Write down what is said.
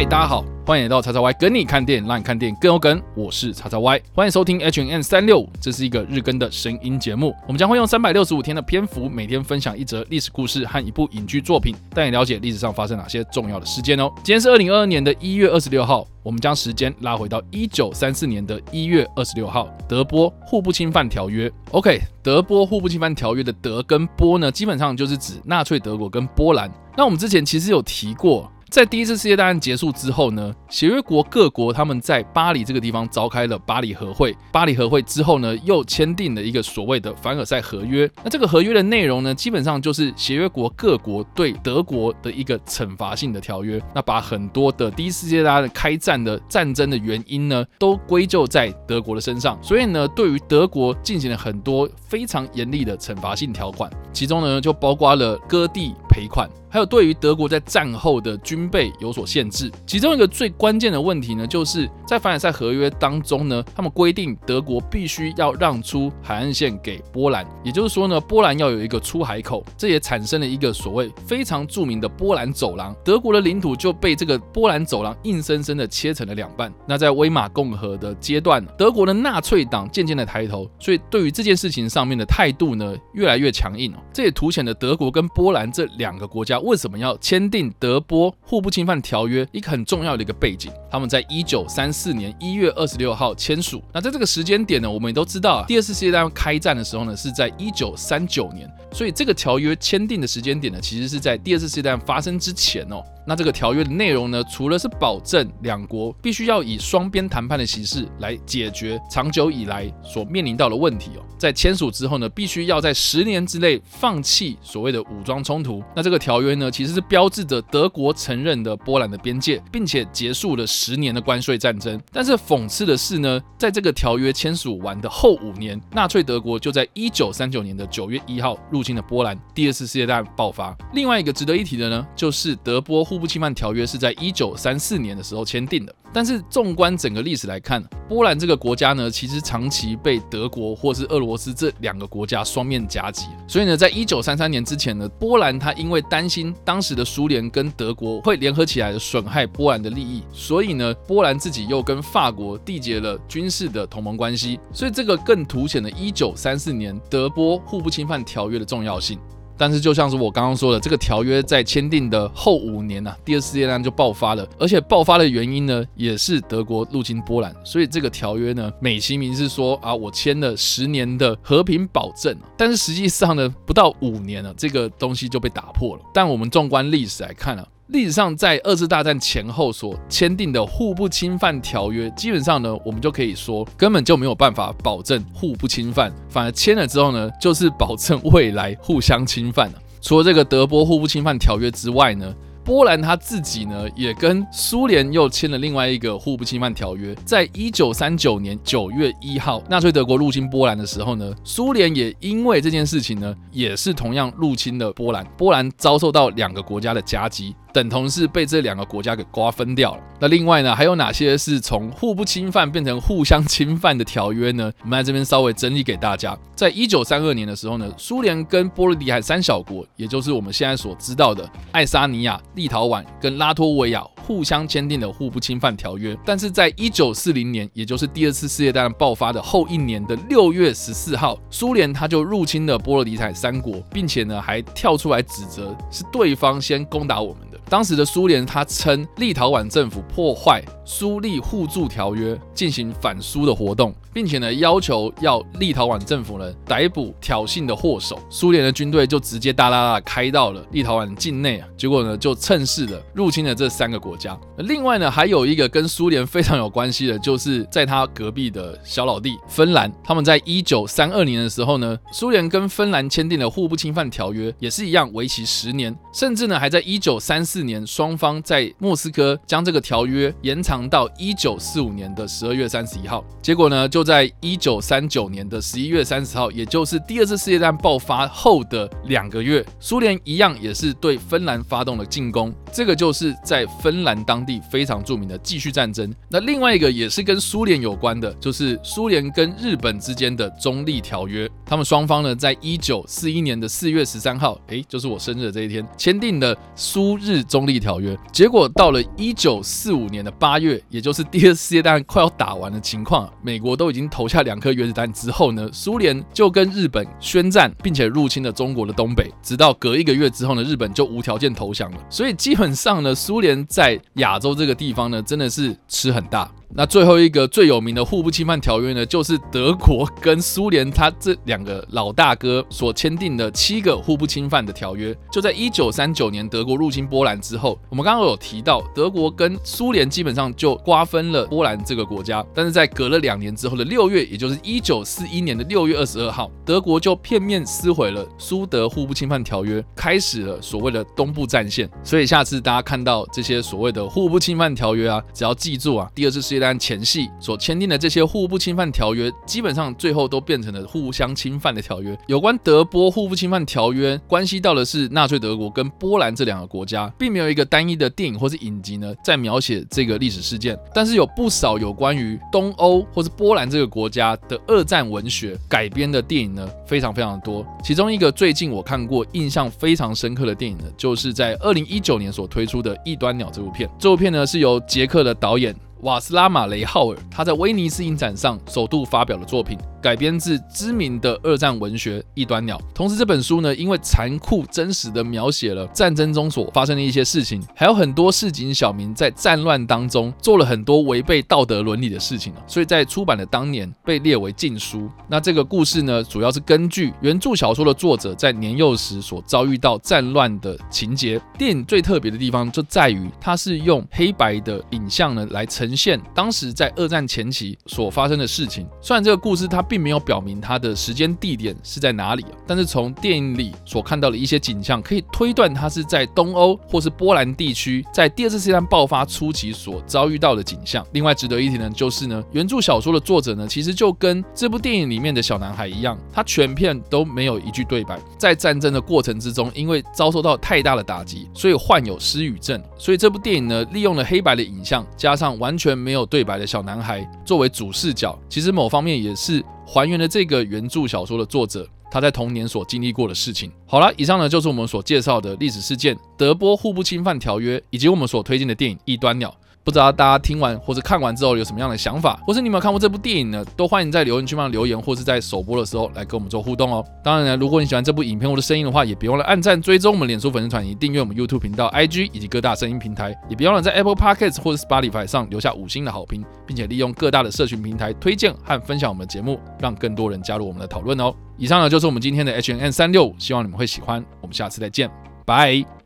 嗨，大家好，欢迎来到叉叉 Y 跟你看电影，让你看电影更有梗。我是叉叉 Y，欢迎收听 H&M 三六五，这是一个日更的声音节目。我们将会用三百六十五天的篇幅，每天分享一则历史故事和一部影剧作品，带你了解历史上发生哪些重要的事件哦。今天是二零二二年的一月二十六号，我们将时间拉回到一九三四年的一月二十六号，德波互不侵犯条约。OK，德波互不侵犯条约的德跟波呢，基本上就是指纳粹德国跟波兰。那我们之前其实有提过。在第一次世界大战结束之后呢，协约国各国他们在巴黎这个地方召开了巴黎和会。巴黎和会之后呢，又签订了一个所谓的凡尔赛合约。那这个合约的内容呢，基本上就是协约国各国对德国的一个惩罚性的条约。那把很多的第一次世界大战开战的战争的原因呢，都归咎在德国的身上。所以呢，对于德国进行了很多非常严厉的惩罚性条款，其中呢就包括了割地赔款。还有对于德国在战后的军备有所限制，其中一个最关键的问题呢，就是在凡尔赛合约当中呢，他们规定德国必须要让出海岸线给波兰，也就是说呢，波兰要有一个出海口，这也产生了一个所谓非常著名的波兰走廊，德国的领土就被这个波兰走廊硬生生的切成了两半。那在威玛共和的阶段，德国的纳粹党渐渐的抬头，所以对于这件事情上面的态度呢，越来越强硬，这也凸显了德国跟波兰这两个国家。为什么要签订德波互不侵犯条约？一个很重要的一个背景，他们在一九三四年一月二十六号签署。那在这个时间点呢，我们也都知道啊，第二次世界大战开战的时候呢，是在一九三九年，所以这个条约签订的时间点呢，其实是在第二次世界大战发生之前哦。那这个条约的内容呢，除了是保证两国必须要以双边谈判的形式来解决长久以来所面临到的问题哦，在签署之后呢，必须要在十年之内放弃所谓的武装冲突。那这个条约呢，其实是标志着德国承认的波兰的边界，并且结束了十年的关税战争。但是讽刺的是呢，在这个条约签署完的后五年，纳粹德国就在一九三九年的九月一号入侵了波兰，第二次世界大战爆发。另外一个值得一提的呢，就是德波互不侵犯条约是在一九三四年的时候签订的，但是纵观整个历史来看，波兰这个国家呢，其实长期被德国或是俄罗斯这两个国家双面夹击，所以呢，在一九三三年之前呢，波兰它因为担心当时的苏联跟德国会联合起来损害波兰的利益，所以呢，波兰自己又跟法国缔结了军事的同盟关系，所以这个更凸显了一九三四年德波互不侵犯条约的重要性。但是，就像是我刚刚说的，这个条约在签订的后五年呢、第二次世界大战就爆发了，而且爆发的原因呢，也是德国入侵波兰。所以这个条约呢，美其名是说啊，我签了十年的和平保证，但是实际上呢，不到五年了、啊，这个东西就被打破了。但我们纵观历史来看呢、啊。历史上，在二次大战前后所签订的互不侵犯条约，基本上呢，我们就可以说根本就没有办法保证互不侵犯，反而签了之后呢，就是保证未来互相侵犯了。除了这个德波互不侵犯条约之外呢，波兰他自己呢，也跟苏联又签了另外一个互不侵犯条约。在一九三九年九月一号，纳粹德国入侵波兰的时候呢，苏联也因为这件事情呢，也是同样入侵了波兰。波兰遭受到两个国家的夹击。等同是被这两个国家给瓜分掉了。那另外呢，还有哪些是从互不侵犯变成互相侵犯的条约呢？我们在这边稍微整理给大家。在一九三二年的时候呢，苏联跟波罗的海三小国，也就是我们现在所知道的爱沙尼亚、立陶宛跟拉脱维亚，互相签订了互不侵犯条约。但是在一九四零年，也就是第二次世界大战爆发的后一年的六月十四号，苏联他就入侵了波罗的海三国，并且呢还跳出来指责是对方先攻打我们。当时的苏联，他称立陶宛政府破坏苏立互助条约，进行反苏的活动，并且呢要求要立陶宛政府呢逮捕挑衅的祸首。苏联的军队就直接大大大开到了立陶宛境内啊，结果呢就趁势的入侵了这三个国家。另外呢还有一个跟苏联非常有关系的，就是在他隔壁的小老弟芬兰，他们在一九三二年的时候呢，苏联跟芬兰签订了互不侵犯条约，也是一样为期十年，甚至呢还在一九三四四年双方在莫斯科将这个条约延长。长到一九四五年的十二月三十一号。结果呢，就在一九三九年的十一月三十号，也就是第二次世界大战爆发后的两个月，苏联一样也是对芬兰发动了进攻。这个就是在芬兰当地非常著名的继续战争。那另外一个也是跟苏联有关的，就是苏联跟日本之间的中立条约。他们双方呢，在一九四一年的四月十三号，诶，就是我生日的这一天，签订了苏日中立条约。结果到了一九四五年的八月，也就是第二次世界大战快要打完的情况，美国都已经投下两颗原子弹之后呢，苏联就跟日本宣战，并且入侵了中国的东北。直到隔一个月之后呢，日本就无条件投降了。所以基本上呢，苏联在亚洲这个地方呢，真的是吃很大。那最后一个最有名的互不侵犯条约呢，就是德国跟苏联他这两个老大哥所签订的七个互不侵犯的条约。就在一九三九年德国入侵波兰之后，我们刚刚有提到，德国跟苏联基本上就瓜分了波兰这个国家。但是在隔了两年之后的六月，也就是一九四一年的六月二十二号，德国就片面撕毁了苏德互不侵犯条约，开始了所谓的东部战线。所以下次大家看到这些所谓的互不侵犯条约啊，只要记住啊，第二次世界但前戏所签订的这些互不侵犯条约，基本上最后都变成了互相侵犯的条约。有关德波互不侵犯条约，关系到的是纳粹德国跟波兰这两个国家，并没有一个单一的电影或是影集呢在描写这个历史事件。但是有不少有关于东欧或是波兰这个国家的二战文学改编的电影呢，非常非常的多。其中一个最近我看过印象非常深刻的电影呢，就是在二零一九年所推出的《异端鸟》这部片。这部片呢是由捷克的导演。瓦斯拉马雷浩尔，他在威尼斯影展上首度发表了作品。改编自知名的二战文学《异端鸟》，同时这本书呢，因为残酷真实的描写了战争中所发生的一些事情，还有很多市井小民在战乱当中做了很多违背道德伦理的事情，所以在出版的当年被列为禁书。那这个故事呢，主要是根据原著小说的作者在年幼时所遭遇到战乱的情节。电影最特别的地方就在于，它是用黑白的影像呢来呈呈现当时在二战前期所发生的事情。虽然这个故事它。并没有表明它的时间地点是在哪里，但是从电影里所看到的一些景象，可以推断它是在东欧或是波兰地区，在第二次世界大战爆发初期所遭遇到的景象。另外值得一提呢，就是呢，原著小说的作者呢，其实就跟这部电影里面的小男孩一样，他全片都没有一句对白。在战争的过程之中，因为遭受到太大的打击，所以患有失语症。所以这部电影呢，利用了黑白的影像，加上完全没有对白的小男孩作为主视角，其实某方面也是。还原了这个原著小说的作者他在童年所经历过的事情。好了，以上呢就是我们所介绍的历史事件——德波互不侵犯条约，以及我们所推荐的电影《异端鸟》。不知道大家听完或者看完之后有什么样的想法，或是你有没有看过这部电影呢？都欢迎在留言区帮留言，或是在首播的时候来跟我们做互动哦。当然呢，如果你喜欢这部影片或者声音的话，也别忘了按赞、追踪我们脸书粉丝团，以订阅我们 YouTube 频道、IG 以及各大声音平台，也别忘了在 Apple Podcasts 或者 Spotify 上留下五星的好评，并且利用各大的社群平台推荐和分享我们的节目，让更多人加入我们的讨论哦。以上呢就是我们今天的 H&M 365，希望你们会喜欢。我们下次再见，拜。